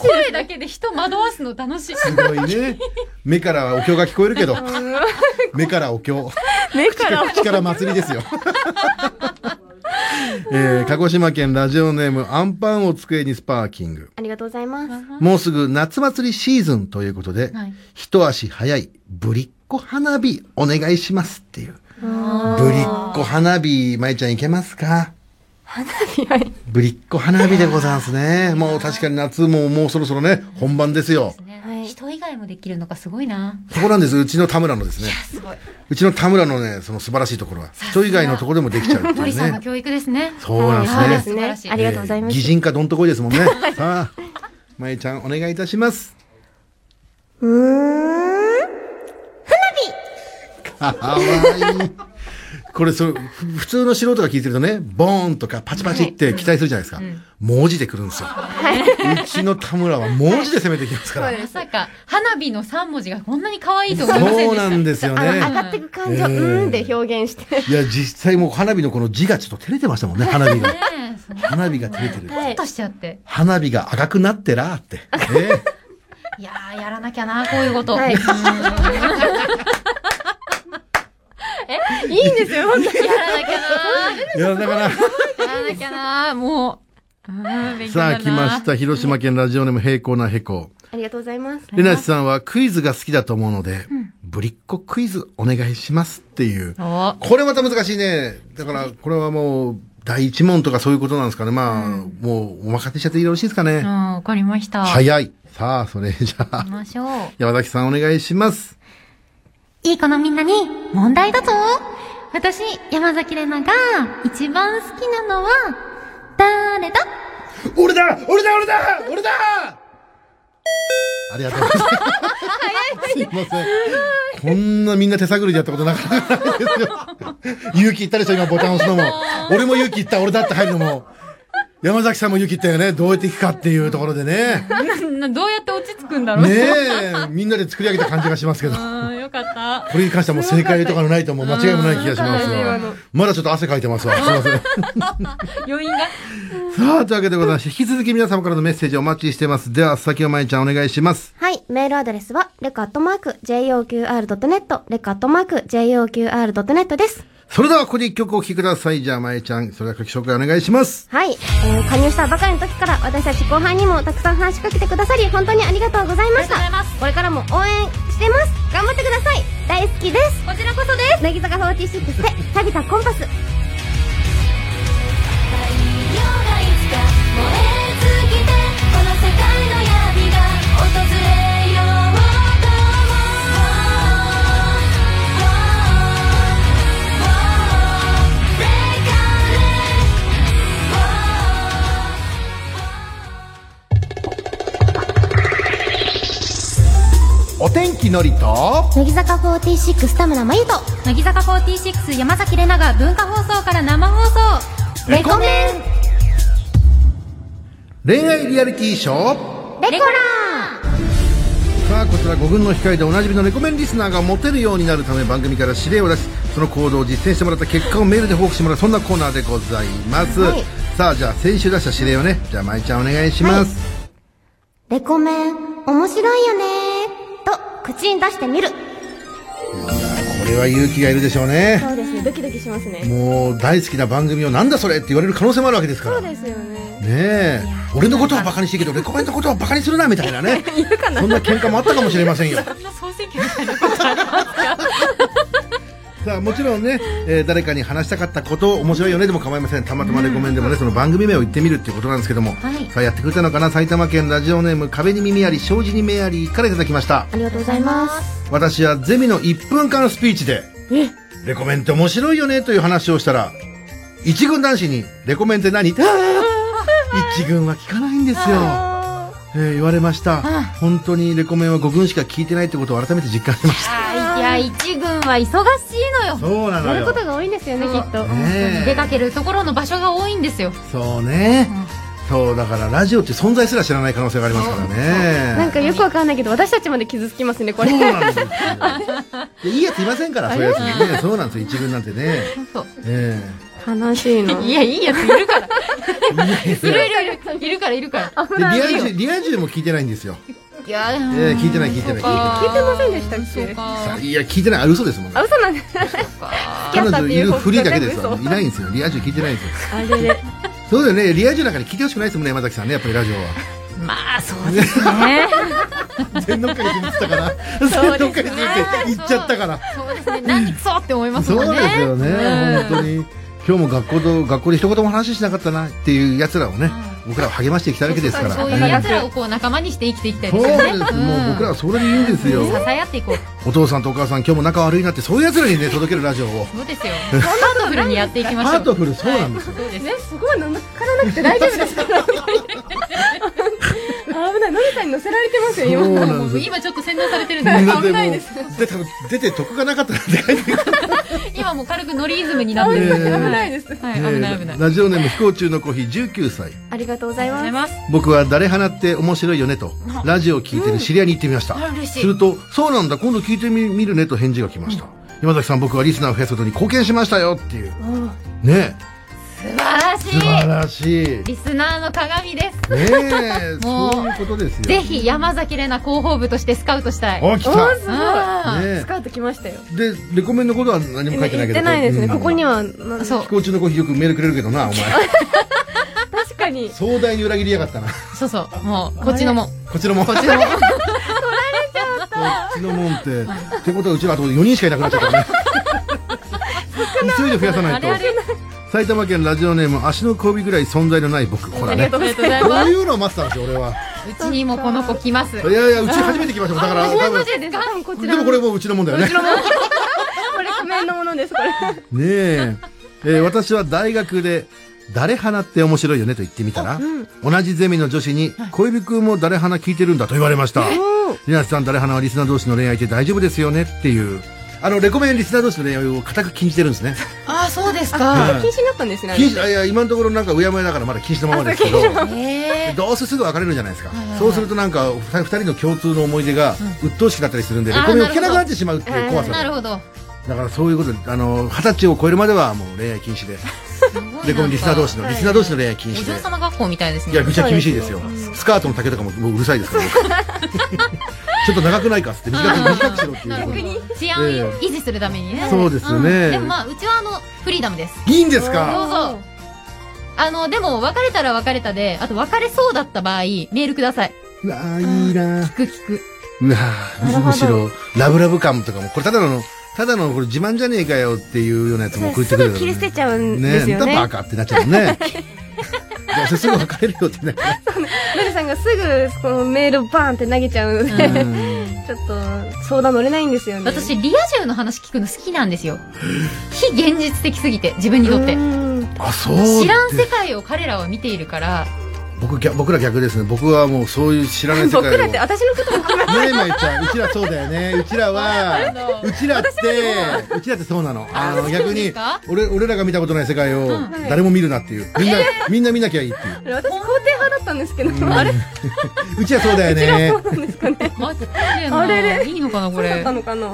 しい声だけで人惑わすの楽しい。すごいね。目からお経が聞こえるけど、目からお経。目から。口から祭りですよ。(laughs) えー、鹿児島県ラジオネームアンパンを机にスパーキング。ありがとうございます。もうすぐ夏祭りシーズンということで、はい一足早いぶりっ子花火お願いしますっていう。ぶりっ子花火、まいちゃんいけますか？花火はい。ぶりっ子花火でございますね。もう確かに夏ももうそろそろね、本番ですよ。はい人以外もできるのがすごいな。そこなんです。うちの田村のですね。うちの田村のね、その素晴らしいところは、人以外のところでもできちゃうっていうね。森さんの教育ですね。そうなんですねはいそうで。す素晴らしいね。ありがとうございます。擬人化どんとこいですもんね。(laughs) さあ、まえちゃんお願いいたします。うーん。かわいい。これそ普通の素人が聞いてるとね、ボーンとかパチパチって期待するじゃないですか。文字で来るんですよ。うちの田村は文字で攻めてきますから。まさか、花火の3文字がこんなに可愛いと思いませんでした。そうなんですよあの、上ね。がっていく感じを、うええーんで表現して。いや、実際もう花火のこの字がちょっと照れてましたもんね、花火が。花火が照れてる。はいちょっとしちゃって。花火が赤くなってらーって。ねいやー、やらなきゃな、こういうこと。はい (laughs) いいんですよ、本当に。やらなきゃな。いや、だから、やらなきゃな、もう。さあ来ました。広島県ラジオネーム平行なへこ。ありがとうございます。レナチさんはクイズが好きだと思うので、ぶりっ子クイズお願いしますっていう。おこれまた難しいね。だから、これはもう、第一問とかそういうことなんですかね。まあ、もう、お任せしちゃってよろしいですかね。うん、わかりました。い。早い。さあ、それじゃあ行き、ましょう。山崎さんお願いします。いい子のみんなに問題だぞ私、山崎怜奈が一番好きなのは、誰だ？俺だ俺だ俺だ俺だありがとうございます。すいません。こんなみんな手探りでやったことなかったですよ。勇気いったでしょ、今ボタン押すのも。俺も勇気いった、俺だって入るのも。山崎さんも勇気いったよね。どうやっていくかっていうところでね。(laughs) な、どうやって落ち着くんだろうねえ、みんなで作り上げた感じがしますけど。(laughs) うん、よかった。これに関してはもう正解とかのないともう間違いもない気がしますわ。まだちょっと汗かいてますわ。すいません。(laughs) 余韻が。(laughs) さあ、というわけでございまして、引き続き皆様からのメッセージお待ちしてます。では、先をまいちゃんお願いします。はい。メールアドレスは、レカットマーク、JOQR.net、レカットマーク、JOQR.net です。それでは、ここで一曲お聴きください。じゃあ、まいちゃん、それでは書き紹介お願いします。はい。えー、加入したばかりの時から、私たち後輩にもたくさん話しかけてくださり、本当にありがとうございました。ありがとうございますこれからも応援してます。頑張ってください。大好きです。こちらこそです。乃木坂46で、錆びたコンパス。太陽がいつか燃え尽きてこの世界の闇が訪れお天気のりと、乃木坂46田村真由と、乃木坂46山崎怜奈が文化放送から生放送。レコメン恋愛リアリティショー。レコラさあ、こちら5軍の控えでおなじみのレコメンリスナーがモテるようになるため番組から指令を出し、その行動を実践してもらった結果をメールで報告してもらう、そんなコーナーでございます。はいさあ、じゃあ先週出した指令をね、じゃあまいちゃんお願いします。ーレコメン、面白いよねと、口に出してみる。これは勇気がいるでしょうね。そうですね、ドキドキしますね。もう大好きな番組をなんだそれって言われる可能性もあるわけですから。ねですよね。え。俺のことはバカにしてるけど、レコメンのことはバカにするな、みたいなね。そんな喧嘩もあったかもしれませんよ。そんな総選挙みたいなことありますか？さあ、もちろんね、えー誰かに話したかったこと、面白いよねでも構いません。たまたまレコメンでもね、その番組名を言ってみるっていうことなんですけども。はいさあ、やってくれたのかな？埼玉県ラジオネーム、壁に耳あり、障子に目ありからいただきました。ありがとうございます。私はゼミの1分間スピーチで、レコメンって面白いよねという話をしたら、一軍男子に、レコメンって何？(laughs) 一軍は聞かないんですよ。えー言われました。本当にレコメンは5軍しか聞いてないってことを改めて実感しました。あいや、一軍は忙しいのよ。そうなのよ。やることが多いんですよね、きっと。ねえ出かけるところの場所が多いんですよ。そうね、そうだからラジオって存在すら知らない可能性がありますからねなんかよくわかんないけど、私たちまで傷つきますね、これ。そうなんですよ (laughs) でいいやついませんからそういうやつにねそうなんですよ一軍なんてねそう。え悲しいの。いや、いいやついるから。えいるいるいる。いるから、いるから。でリア充リア充も聞いてないんですよいや、ええ聞いてない聞いてない聞聞いてませんでしたっけ？さいや聞いてないあ嘘ですもんあ、嘘なんです。彼女いるフリーだけです嘘わいないんですよリア充聞いてないんですよあれで。そうだよねリア充なんかに聞いてほしくないですもんね山崎さんねやっぱりラジオはまあ、そうですね。(laughs) 全乗っかりするって言ったから全乗っかりするって言っちゃったからそうですね。何くそって思いますもんね。そうですよね、うん本当に。今日も学校と、学校で一言も話しなかったなっていう奴らをね、僕らは励ましていきたいわけですから。そういう奴らをこう仲間にして生きていきたいそうですよね。です。もう僕らはそれでいいんですよ。支え合っていこう。お父さんとお母さん今日も仲悪いなって、そういう奴らにね、届けるラジオを。そうですよ。ハートフルにやっていきましょう。ハートフル、そうなんですよ。そうです。ね、すごい乗っからなくて大丈夫ですか？危ない、のりさんに乗せられてますよ、そう今。なんですよ。今ちょっと洗脳されてるんで、危ないです。で、多分出て得がなかったなんて書いてる (laughs) 今もう軽くノリイズムになってる。ねえ危ないです。はい、危ない危ない。ラジオネーム飛行中のコーヒー19歳。ありがとうございます。僕は誰花って面白いよねと、ラジオを聞いてる知り合いに言ってみました。あ嬉しいすると、そうなんだ、今度聞いてみみるねと返事が来ました。山崎さん、僕はリスナーを増やすことに貢献しましたよっていう。ね素晴らし素晴い。らしい。ねリスナーの鏡です。え、(laughs) もうそういうことですよ。ぜひ山崎怜奈広報部としてスカウトしたい。お、来た。すあごい。ねスカウト来ましたよ。で、レコメンのことは何も書いてないけど。言ってないですね。うんここには、そう飛。行中のコーヒーよくメールくれるけどな、お前。確かに。壮大に裏切りやがったな。そうそう。もう、こっちのも。こちらも。こっちのも。(laughs) こっちのもんって。ってことはうちはあと4人しかいなくなっちゃったね。(laughs) 急いで増やさないと。埼玉県ラジオネーム足の小指ぐらい存在のない僕。ほらね。こありがとうございうます。いうのを待ってたんですよ、俺は。うちにもこの子来ます。いやいや、うち初めて来ましたもん。だから、多分。ですか？こちらでもこれもううちのもんだよね。ねこれ仮面のものですこれえ。えー私は大学で、誰花って面白いよねと言ってみたら、同じゼミの女子に、小指くんも誰花聞いてるんだと言われました。りなさん、誰花はリスナー同士の恋愛って大丈夫ですよねっていう、あの、レコメンリスナー同士の恋愛を固く禁じてるんですね。ああ、そうですあか。禁止になったんですね禁止、あいや、今のところなんかうやむやだからまだ禁止のままですけど。どうせすぐ別れるじゃないですか。そうするとなんか、二人の共通の思い出が、鬱陶しくなったりするんで、レコメンを聞けなくなってしまうっていう怖さで。なるほど。だからそういうことで、あの、二十歳を超えるまではもう恋愛禁止で。レコメンリスナー同士の、リスナー同士の恋愛禁お止で。嬢様学校みたいですね。いや、ぐちゃ厳しいですよ。スカートの丈とかももううるさいですから。(laughs) ちょっと長くないかっつって短く短くしろっていうところで。治安を維持するためにね。そうですねでもまあ、うちはあの、フリーダムです。いいんですどうかぞ。あの、でも、別れたら別れたで、あと別れそうだった場合、メールください。うわーいいな聞く聞く。うわむしろ、ラブラブ感とかも、これただの、ただのこれ自慢じゃねえかよっていうようなやつも送ってすくれるぐ切り捨てちゃうんねですよねなんだバカってなっちゃうもんね。(laughs) すぐ別れるよってね。ルルさんがすぐこのメールをバーンって投げちゃうので、うんちょっと相談乗れないんですよね私、リア充の話聞くの好きなんですよ。非現実的すぎて、自分にとってう。んあ、そう。知らん世界を彼らは見ているから、僕、逆僕ら逆ですね。僕はもうそういう知らない世界を。僕らって私のことも含めねえ、まいちゃん、うちらそうだよね。うちらは、うちらって、うちらってそうなの。あの、逆に俺、俺らが見たことない世界を誰も見るなっていう。みんな、みんな見なきゃいいっていう。私肯定派だったんですけど、あれ？(laughs) うちらそうだよね。なんですかね？マジでなあれ？れいいのかな、これ？のかな？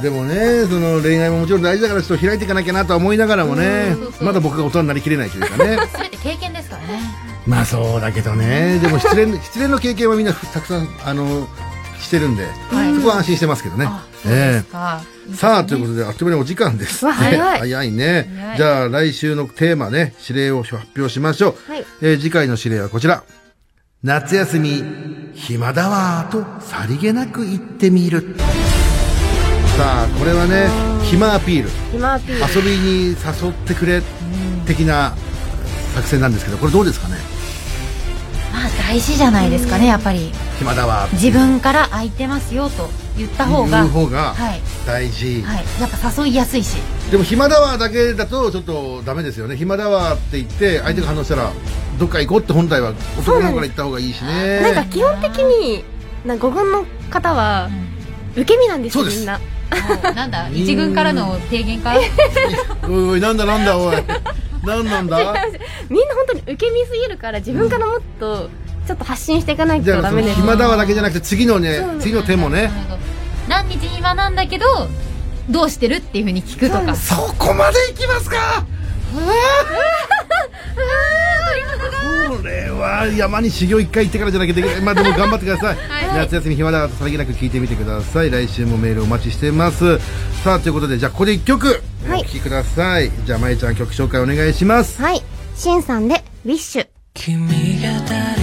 でもね、その恋愛ももちろん大事だからちょっと開いていかなきゃなとは思いながらもねそうそ、うまだ僕が大人になりきれないというかね。(laughs) すべて経験ですからね。まあそうだけどね、でも失恋、(laughs) 失恋の経験はみんなたくさん、あの、してるんで、はいそこは安心してますけどねえすか。えさあ、ということで、あっという間にお時間です。わ早いねじゃあ、来週のテーマね、指令を発表しましょう。はいえー次回の指令はこちら。夏休み、暇だわーと、さりげなく言ってみる。さあ、これはね、暇アピール。今アピール遊びに誘ってくれ、的な作戦なんですけど、これどうですかね？まあ、大事じゃないですかね、やっぱり。暇だわ自分から空いてますよと言った方が。言う方がはい。大事。はい。やっぱ誘いやすいし。でも暇だわだけだとちょっとダメですよね。暇だわって言って相手が反応したらどっか行こうって本来は男の方から言った方がいいしね。なんか基本的にな5軍の方は受け身なんですよみんななんだ、一軍からの提言か？(laughs) おいおいなんだなんだおい。なんなんだ？みんな本当に受け身すぎるから自分からもっとちょっと発信していかないとじゃあそのダメです暇だわだけじゃなくて次のね次の手もね。何日暇なんだけど、どうしてるっていうふうに聞くとか。そこまで行きますかこれは山に修行一回行ってからじゃなきゃできない。まあでも頑張ってください。(laughs) 夏休み暇だとさりげなく聞いてみてください。来週もメールお待ちしてます。さあ、ということで、じゃあここで一曲、はいお聴きください。じゃあ、まえちゃん曲紹介お願いします。はいしんさんでウィッシュ君が誰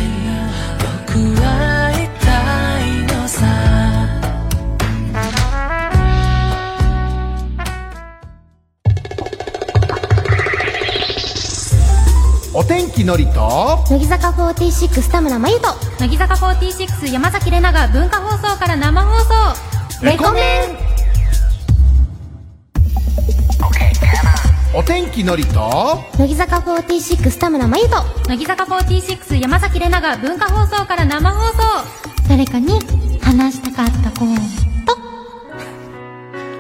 お天気のりと、乃木坂46田村真由と。乃木坂46山崎怜奈が文化放送から生放送。レコメンお天気のりと、乃木坂46田村真由と乃木坂46山崎怜奈が文化放送から生放送。誰かに話したかったこと。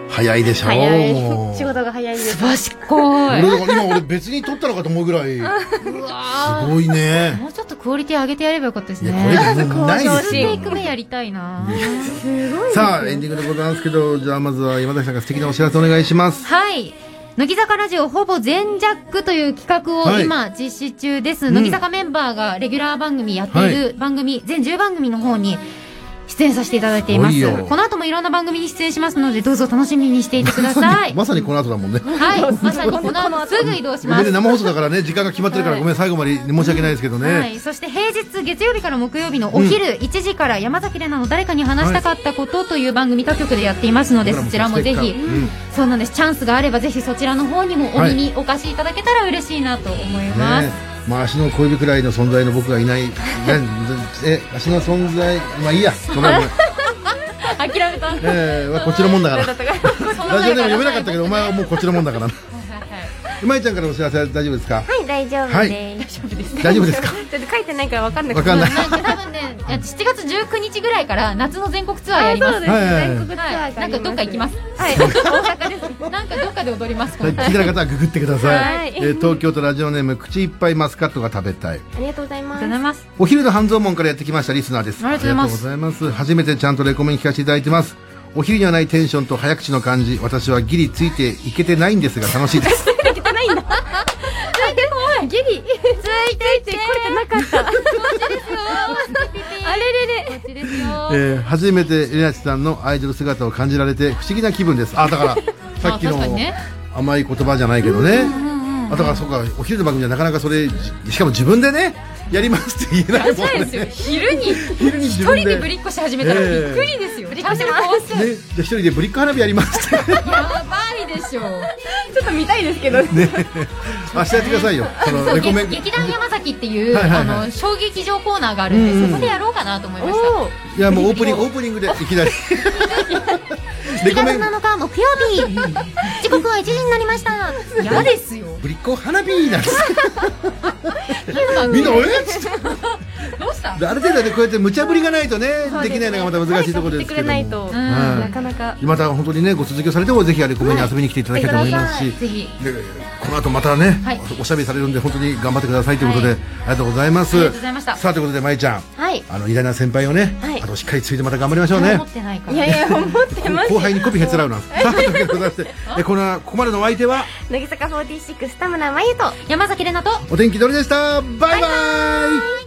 早いでしょ早仕事が早いです。ばしっこ俺い今俺別に撮ったのかと思うぐらい、(laughs) すごいね。もうちょっとクオリティ上げてやればよかったですね。これないですよ。テイ。ク目やりたいな。さあ、エンディングでございますけど、じゃあまずは山崎さんが素敵なお知らせお願いします。はい。乃木坂ラジオほぼ全ジャックという企画をはい今実施中です。ん乃木坂メンバーがレギュラー番組やっている番組、全10番組の方に出演させていただいています。この後もいろんな番組に出演しますのでどうぞ楽しみにしていてください。(laughs) まさにこの後だもんね。はい。まさにこの後すぐ移動します。生放送だからね時間が決まってるから、はいごめん最後まで申し訳ないですけどね、はい、そして平日月曜日から木曜日のお昼1時から山崎怜奈の誰かに話したかったことという番組他局でやっていますので、そちらもぜひ、うん。そうなんです。チャンスがあればぜひそちらの方にもお耳お貸しいただけたら嬉しいなと思います、ねまあ足の小指くらいの存在の僕がいない。ねえ足の存在まあいいや。ごめんごめん。(laughs) 諦めた。えーまあこっちのもんだから。(laughs) ラジオでも読めなかったけどお前はもうこっちのもんだからなまいちゃんからお知らせは大丈夫ですか？はい大丈夫はい。です、大丈夫ですか？ちょっと書いてないからわかんなくてわかんない。なんか多分ね7月19日ぐらいから夏の全国ツアーやります。そうです、はい。はい。はい。全国ツアーがありますなんかどっか行きます。はい。大阪ですなんかどっかで踊りますはい。聞いてない方はググってください、はい。えー東京都ラジオネーム口いっぱいマスカットが食べたい。ありがとうございます。ありがとうございます。お昼の半蔵門からやってきましたリスナーです。ありがとうございます。ありがとうございます。初めてちゃんとレコメン聞かせていただいてます。お昼にはないテンションと早口の感じ。私はギリついていけてないんですが楽しいですギリ。ついていてこれてなかった。あれれれこっちですよえー初めてエナチさんのアイドル姿を感じられて不思議な気分です。あだから (laughs) さっきの甘い言葉じゃないけどね。あだからそうかお昼の番組ではなかなかそれじしかも自分でねやりますって言えないもんそうですよ。ね昼に一人ででぶりっこし始めたらびっくりですよ、ちゃんとこうすね、じゃあ一人でブリック花火やりますって。やばいでしょちょっと見たいですけど明日やってくださいよ。(laughs) そのレコメン劇劇団山崎っていう、はいはいはい。あの小劇場コーナーがあるんで、うんうんそこでやろうかなと思いました。おいやもうオープニングオープニングでいきなり。(laughs) レ7月コメン。7日木曜日時刻は1時になりました。嫌ですよ。ブリッコ花火なんです。(laughs) みみんなえ？っどうしたである程度でこうやって無茶ぶりがないとねできないのがまた難しいところですけど誰か振ってくれないともうん。なかなか。また本当にねご続きをされてもぜひあれコメに遊びに来ていただきたいと思いますし。ぜひ。でこの後またね、はい。おしゃべりされるんで本当に頑張ってくださいということで、はい。ありがとうございます。ありがとうございました。さあということでまいちゃん。はい。あの偉大な先輩をね、はい。あとしっかりついてまた頑張りましょうね。思ってないから。いやいや思ってます後輩にコピーへつらうな。さ (laughs) あということでございましてえこのここまでのお相手は？乃木坂46田村真由と。山崎怜奈と。お天気どれでした？バイバイ